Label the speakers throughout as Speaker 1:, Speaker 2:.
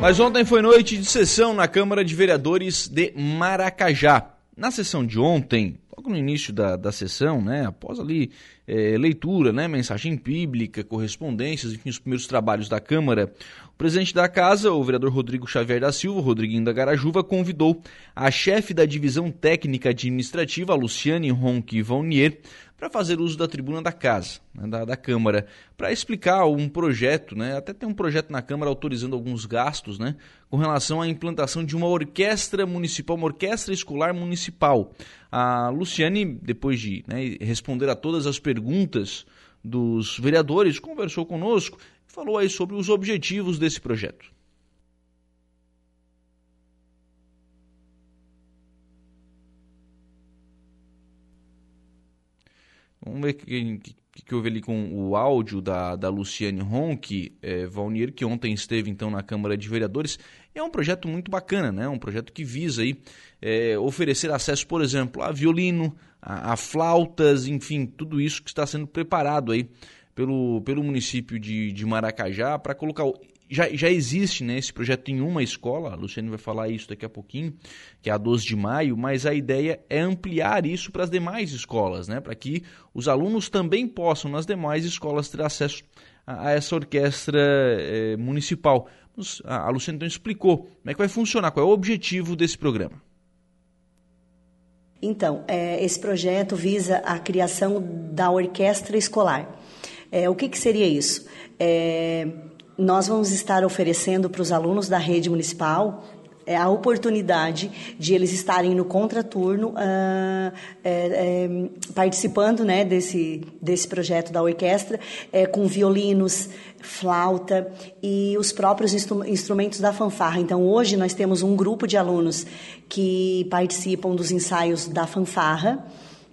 Speaker 1: Mas ontem foi noite de sessão na Câmara de Vereadores de Maracajá. Na sessão de ontem, logo no início da, da sessão, né, após ali é, leitura, né, mensagem bíblica, correspondências, enfim, os primeiros trabalhos da Câmara, presidente da casa, o vereador Rodrigo Xavier da Silva, Rodriguinho da Garajuva, convidou a chefe da divisão técnica administrativa, Luciane Ronque Vaunier, para fazer uso da tribuna da casa, né, da, da, Câmara, para explicar um projeto, né, até tem um projeto na Câmara autorizando alguns gastos né, com relação à implantação de uma orquestra municipal, uma orquestra escolar municipal. A Luciane, depois de né, responder a todas as perguntas dos vereadores, conversou conosco falou aí sobre os objetivos desse projeto. Vamos ver o que, que, houve ali com o áudio da, da Luciane Ronck, é, Valnier, que ontem esteve então na Câmara de Vereadores. É um projeto muito bacana, né? Um projeto que visa aí é, oferecer acesso, por exemplo, a violino, a, a, flautas, enfim, tudo isso que está sendo preparado aí pelo, pelo município de, de Maracajá para colocar já, já existe né, esse projeto em uma escola, a Luciane vai falar isso daqui a pouquinho, que é a 12 de maio, mas a ideia é ampliar isso para as demais escolas, né, para que os alunos também possam, nas demais escolas, ter acesso a, a essa orquestra é, municipal. A, a Luciane então explicou como é que vai funcionar, qual é o objetivo desse programa.
Speaker 2: Então, é, esse projeto visa a criação da orquestra escolar. É, o que, que seria isso? É, nós vamos estar oferecendo para os alunos da rede municipal é a oportunidade de eles estarem no contraturno uh, é, é, participando né, desse, desse projeto da orquestra é, com violinos, flauta e os próprios instru instrumentos da fanfarra. Então, hoje nós temos um grupo de alunos que participam dos ensaios da fanfarra,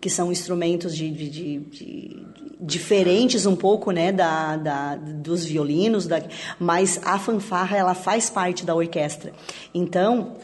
Speaker 2: que são instrumentos de, de, de, de diferentes um pouco, né, da, da dos violinos, da, mas a fanfarra ela faz parte da orquestra. Então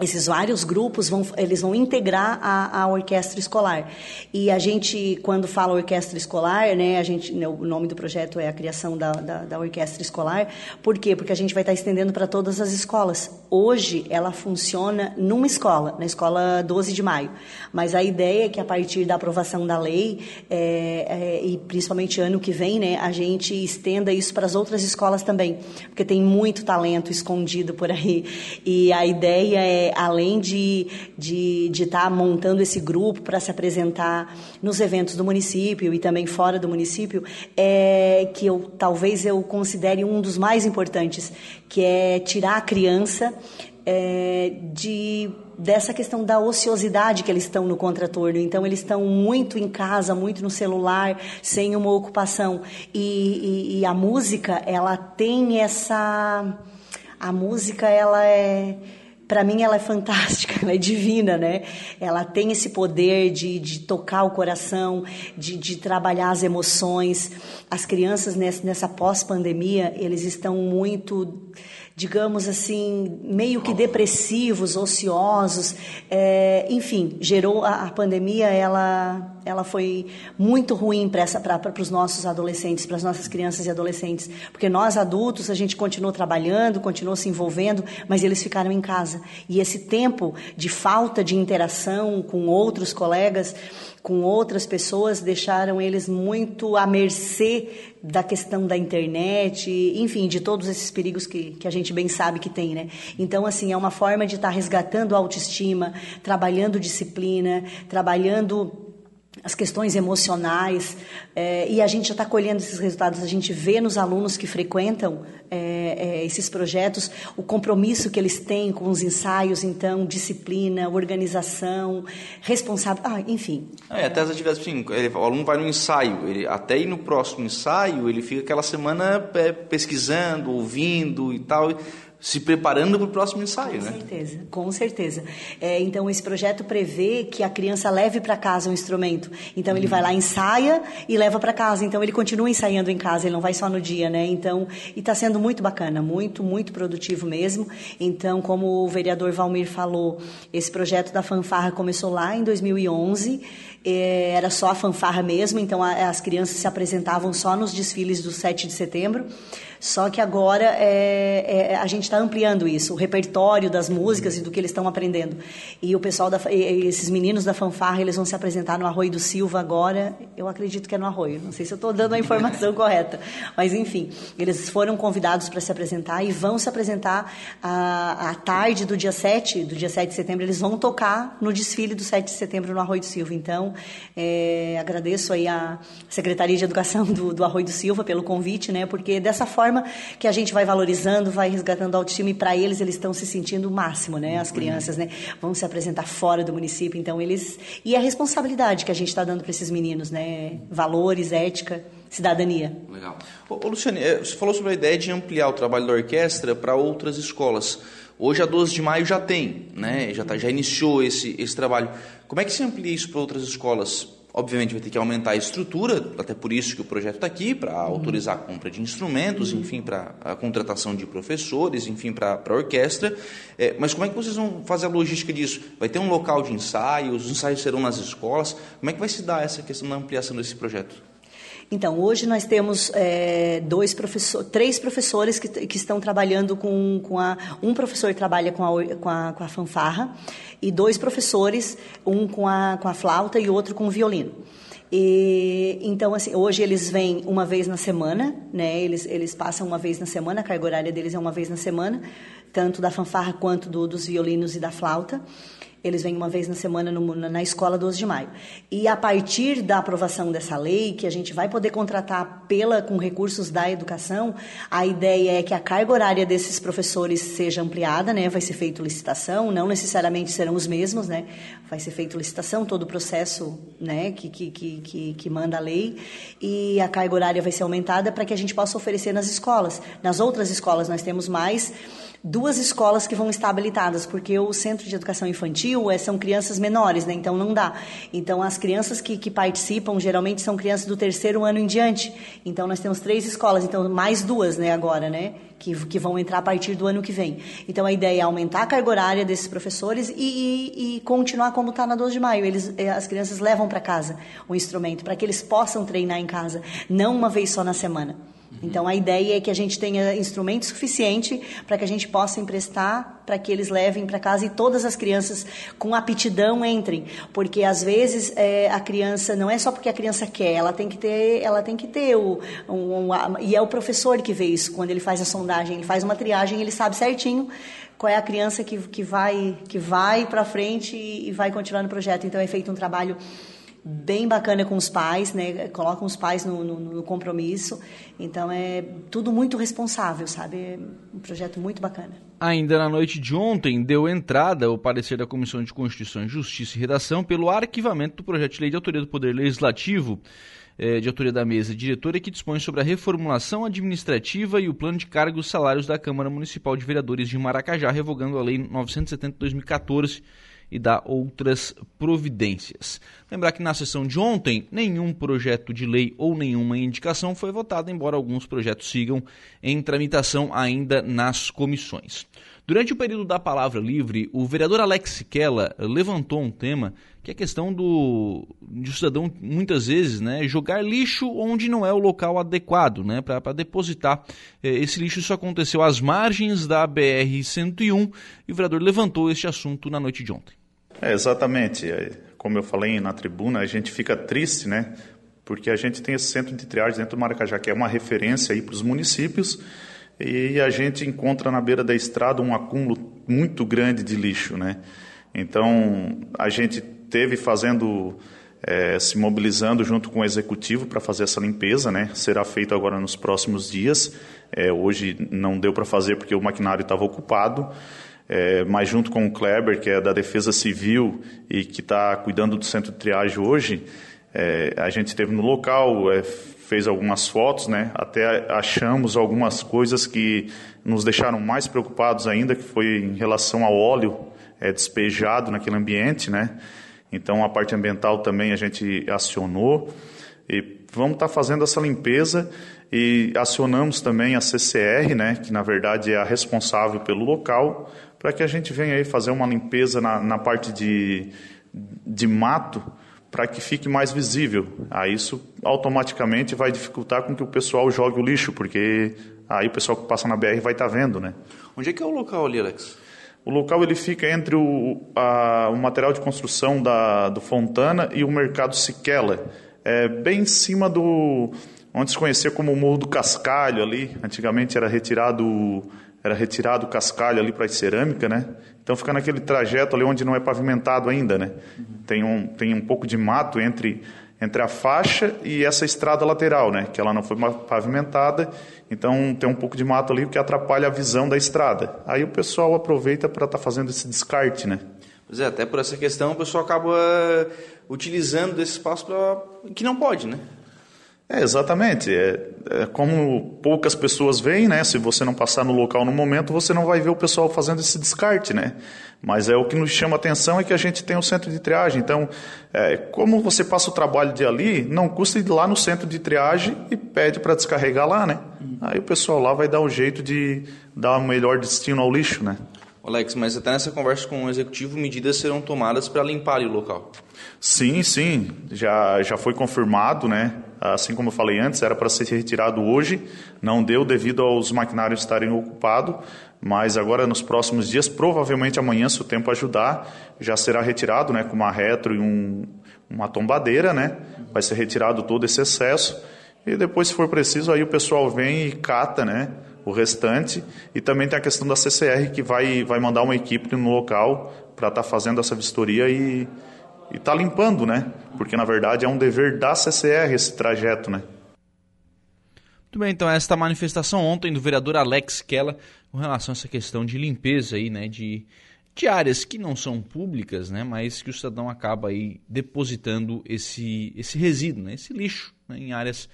Speaker 2: esses vários grupos vão eles vão integrar a, a orquestra escolar. E a gente quando fala orquestra escolar né a gente né, o nome do projeto é a criação da, da, da orquestra escolar. Por quê? Porque a gente vai estar estendendo para todas as escolas. Hoje ela funciona numa escola na escola 12 de maio. Mas a ideia é que a partir da aprovação da lei é, é, e principalmente ano que vem né a gente estenda isso para as outras escolas também. Porque tem muito talento escondido por aí. E a ideia é além de estar de, de tá montando esse grupo para se apresentar nos eventos do município e também fora do município, é que eu talvez eu considere um dos mais importantes, que é tirar a criança é, de dessa questão da ociosidade que eles estão no contraturno. Então, eles estão muito em casa, muito no celular, sem uma ocupação. E, e, e a música, ela tem essa. A música, ela é para mim ela é fantástica, ela é divina, né? Ela tem esse poder de, de tocar o coração, de, de trabalhar as emoções. As crianças nessa, nessa pós-pandemia, eles estão muito digamos assim, meio que depressivos, ociosos, é, enfim, gerou a, a, pandemia, ela, ela foi muito ruim para os nossos adolescentes, para as nossas crianças e adolescentes, porque nós adultos a gente continuou trabalhando, continuou se envolvendo, mas eles ficaram em casa. E esse tempo de falta de interação com outros colegas com outras pessoas deixaram eles muito à mercê da questão da internet, enfim, de todos esses perigos que, que a gente bem sabe que tem, né? Então, assim, é uma forma de estar tá resgatando a autoestima, trabalhando disciplina, trabalhando as questões emocionais, é, e a gente já está colhendo esses resultados, a gente vê nos alunos que frequentam é, é, esses projetos o compromisso que eles têm com os ensaios, então, disciplina, organização, responsável, ah, enfim.
Speaker 1: É, até as atividades, assim, ele, o aluno vai no ensaio, ele, até ir no próximo ensaio, ele fica aquela semana é, pesquisando, ouvindo e tal, se preparando para o próximo ensaio,
Speaker 2: com
Speaker 1: né?
Speaker 2: Com certeza, com certeza. É, então, esse projeto prevê que a criança leve para casa um instrumento. Então, ele uhum. vai lá, ensaia e leva para casa. Então, ele continua ensaiando em casa, ele não vai só no dia, né? Então, e está sendo muito bacana, muito, muito produtivo mesmo. Então, como o vereador Valmir falou, esse projeto da fanfarra começou lá em 2011. É, era só a fanfarra mesmo, então as crianças se apresentavam só nos desfiles do 7 de setembro. Só que agora é, é, a gente está ampliando isso, o repertório das músicas e do que eles estão aprendendo. E o pessoal, da, esses meninos da fanfarra, eles vão se apresentar no Arroio do Silva agora. Eu acredito que é no Arroio, não sei se eu estou dando a informação correta. Mas, enfim, eles foram convidados para se apresentar e vão se apresentar à, tarde do dia 7, do dia 7 de setembro, eles vão tocar no desfile do 7 de setembro no Arroio do Silva. Então, é, agradeço aí a Secretaria de Educação do, do Arroio do Silva pelo convite, né? Porque dessa forma que a gente vai valorizando, vai resgatando a autoestima e para eles eles estão se sentindo o máximo, né? As crianças, né? Vão se apresentar fora do município, então eles e a responsabilidade que a gente está dando para esses meninos, né? Valores, ética, cidadania.
Speaker 1: Legal. Ô, Luciane, eh, você falou sobre a ideia de ampliar o trabalho da orquestra para outras escolas. Hoje, a 12 de maio, já tem, né? já, tá, já iniciou esse, esse trabalho. Como é que se amplia isso para outras escolas? Obviamente vai ter que aumentar a estrutura, até por isso que o projeto está aqui, para uhum. autorizar a compra de instrumentos, uhum. enfim, para a contratação de professores, enfim, para a orquestra. É, mas como é que vocês vão fazer a logística disso? Vai ter um local de ensaio, os ensaios serão nas escolas? Como é que vai se dar essa questão da ampliação desse projeto?
Speaker 2: Então, hoje nós temos é, dois professor, três professores que, que estão trabalhando com, com a. Um professor trabalha com a, com a, com a fanfarra e dois professores, um com a, com a flauta e outro com o violino. E, então, assim, hoje eles vêm uma vez na semana, né? Eles, eles passam uma vez na semana, a carga horária deles é uma vez na semana, tanto da fanfarra quanto do, dos violinos e da flauta. Eles vêm uma vez na semana no, na escola 12 de maio. E a partir da aprovação dessa lei, que a gente vai poder contratar pela com recursos da educação, a ideia é que a carga horária desses professores seja ampliada, né? Vai ser feita licitação, não necessariamente serão os mesmos, né? Vai ser feita licitação, todo o processo, né, que, que, que, que manda a lei, e a carga horária vai ser aumentada para que a gente possa oferecer nas escolas. Nas outras escolas nós temos mais duas escolas que vão estar habilitadas, porque o centro de educação infantil é, são crianças menores, né? então não dá. Então, as crianças que, que participam geralmente são crianças do terceiro ano em diante. Então, nós temos três escolas, então mais duas né, agora, né? Que, que vão entrar a partir do ano que vem. Então, a ideia é aumentar a carga horária desses professores e, e, e continuar como está na 12 de maio. Eles, eh, as crianças levam para casa o instrumento, para que eles possam treinar em casa, não uma vez só na semana. Então a ideia é que a gente tenha instrumento suficiente para que a gente possa emprestar para que eles levem para casa e todas as crianças com aptidão entrem, porque às vezes é, a criança não é só porque a criança quer, ela tem que ter, ela tem que ter o um, um, e é o professor que vê isso quando ele faz a sondagem, ele faz uma triagem, ele sabe certinho qual é a criança que, que vai que vai para frente e, e vai continuar no projeto. Então é feito um trabalho bem bacana com os pais, né? Colocam os pais no, no, no, compromisso. Então é tudo muito responsável, sabe? É um projeto muito bacana.
Speaker 1: Ainda na noite de ontem deu entrada o parecer da Comissão de Constituição, Justiça e Redação pelo arquivamento do projeto de lei de autoria do Poder Legislativo. É, de autoria da mesa diretora que dispõe sobre a reformulação administrativa e o plano de cargos e salários da Câmara Municipal de Vereadores de Maracajá, revogando a Lei 970 de 2014 e dar outras providências. Lembrar que na sessão de ontem, nenhum projeto de lei ou nenhuma indicação foi votado, embora alguns projetos sigam em tramitação ainda nas comissões. Durante o período da palavra livre, o vereador Alex Siquela levantou um tema que é a questão do de cidadão muitas vezes né, jogar lixo onde não é o local adequado né, para depositar eh, esse lixo. Isso aconteceu às margens da BR-101 e o vereador levantou este assunto na noite de ontem.
Speaker 3: É, exatamente. É, como eu falei na tribuna, a gente fica triste, né? Porque a gente tem esse centro de triagem dentro do Maracajá, que é uma referência aí para os municípios, e a gente encontra na beira da estrada um acúmulo muito grande de lixo, né? Então, a gente teve fazendo, é, se mobilizando junto com o executivo para fazer essa limpeza, né? Será feito agora nos próximos dias. É, hoje não deu para fazer porque o maquinário estava ocupado, é, mas junto com o Kleber, que é da Defesa Civil e que está cuidando do centro de triagem hoje, é, a gente esteve no local, é, fez algumas fotos, né? Até achamos algumas coisas que nos deixaram mais preocupados ainda, que foi em relação ao óleo é, despejado naquele ambiente, né? Então a parte ambiental também a gente acionou e vamos estar tá fazendo essa limpeza e acionamos também a CCR, né? Que na verdade é a responsável pelo local para que a gente venha aí fazer uma limpeza na, na parte de, de mato para que fique mais visível. Aí isso automaticamente vai dificultar com que o pessoal jogue o lixo, porque aí o pessoal que passa na BR vai estar tá vendo, né?
Speaker 1: Onde é que é o local ali, Alex?
Speaker 3: O local ele fica entre o, a, o material de construção da, do Fontana e o mercado Siquela. É bem em cima do onde se conhecia como o Morro do Cascalho ali. Antigamente era retirado era retirado o cascalho ali para a cerâmica, né? Então fica naquele trajeto ali onde não é pavimentado ainda, né? Uhum. Tem, um, tem um pouco de mato entre, entre a faixa e essa estrada lateral, né? Que ela não foi pavimentada, então tem um pouco de mato ali que atrapalha a visão da estrada. Aí o pessoal aproveita para estar tá fazendo esse descarte, né?
Speaker 1: Pois é, até por essa questão o pessoal acaba utilizando esse espaço para que não pode, né?
Speaker 3: É, exatamente. É, é, como poucas pessoas veem, né? Se você não passar no local no momento, você não vai ver o pessoal fazendo esse descarte, né? Mas é o que nos chama atenção é que a gente tem o um centro de triagem. Então, é, como você passa o trabalho de ali, não custa ir lá no centro de triagem e pede para descarregar lá, né? Uhum. Aí o pessoal lá vai dar um jeito de dar um melhor destino ao lixo, né?
Speaker 1: Alex, mas até nessa conversa com o executivo, medidas serão tomadas para limpar o local.
Speaker 3: Sim, sim, já, já foi confirmado, né? Assim como eu falei antes, era para ser retirado hoje, não deu devido aos maquinários estarem ocupados, mas agora nos próximos dias, provavelmente amanhã, se o tempo ajudar, já será retirado, né? Com uma retro e um, uma tombadeira, né? Vai ser retirado todo esse excesso e depois, se for preciso, aí o pessoal vem e cata, né? O restante. E também tem a questão da CCR, que vai, vai mandar uma equipe no local para estar tá fazendo essa vistoria e está limpando, né? Porque, na verdade, é um dever da CCR esse trajeto, né?
Speaker 1: Muito bem, então esta manifestação ontem do vereador Alex Kella com relação a essa questão de limpeza aí, né, de, de áreas que não são públicas, né, mas que o cidadão acaba aí depositando esse, esse resíduo, né, esse lixo né, em áreas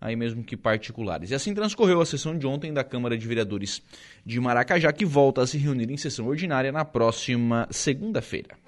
Speaker 1: aí mesmo que particulares. E assim transcorreu a sessão de ontem da Câmara de Vereadores de Maracajá, que volta a se reunir em sessão ordinária na próxima segunda-feira.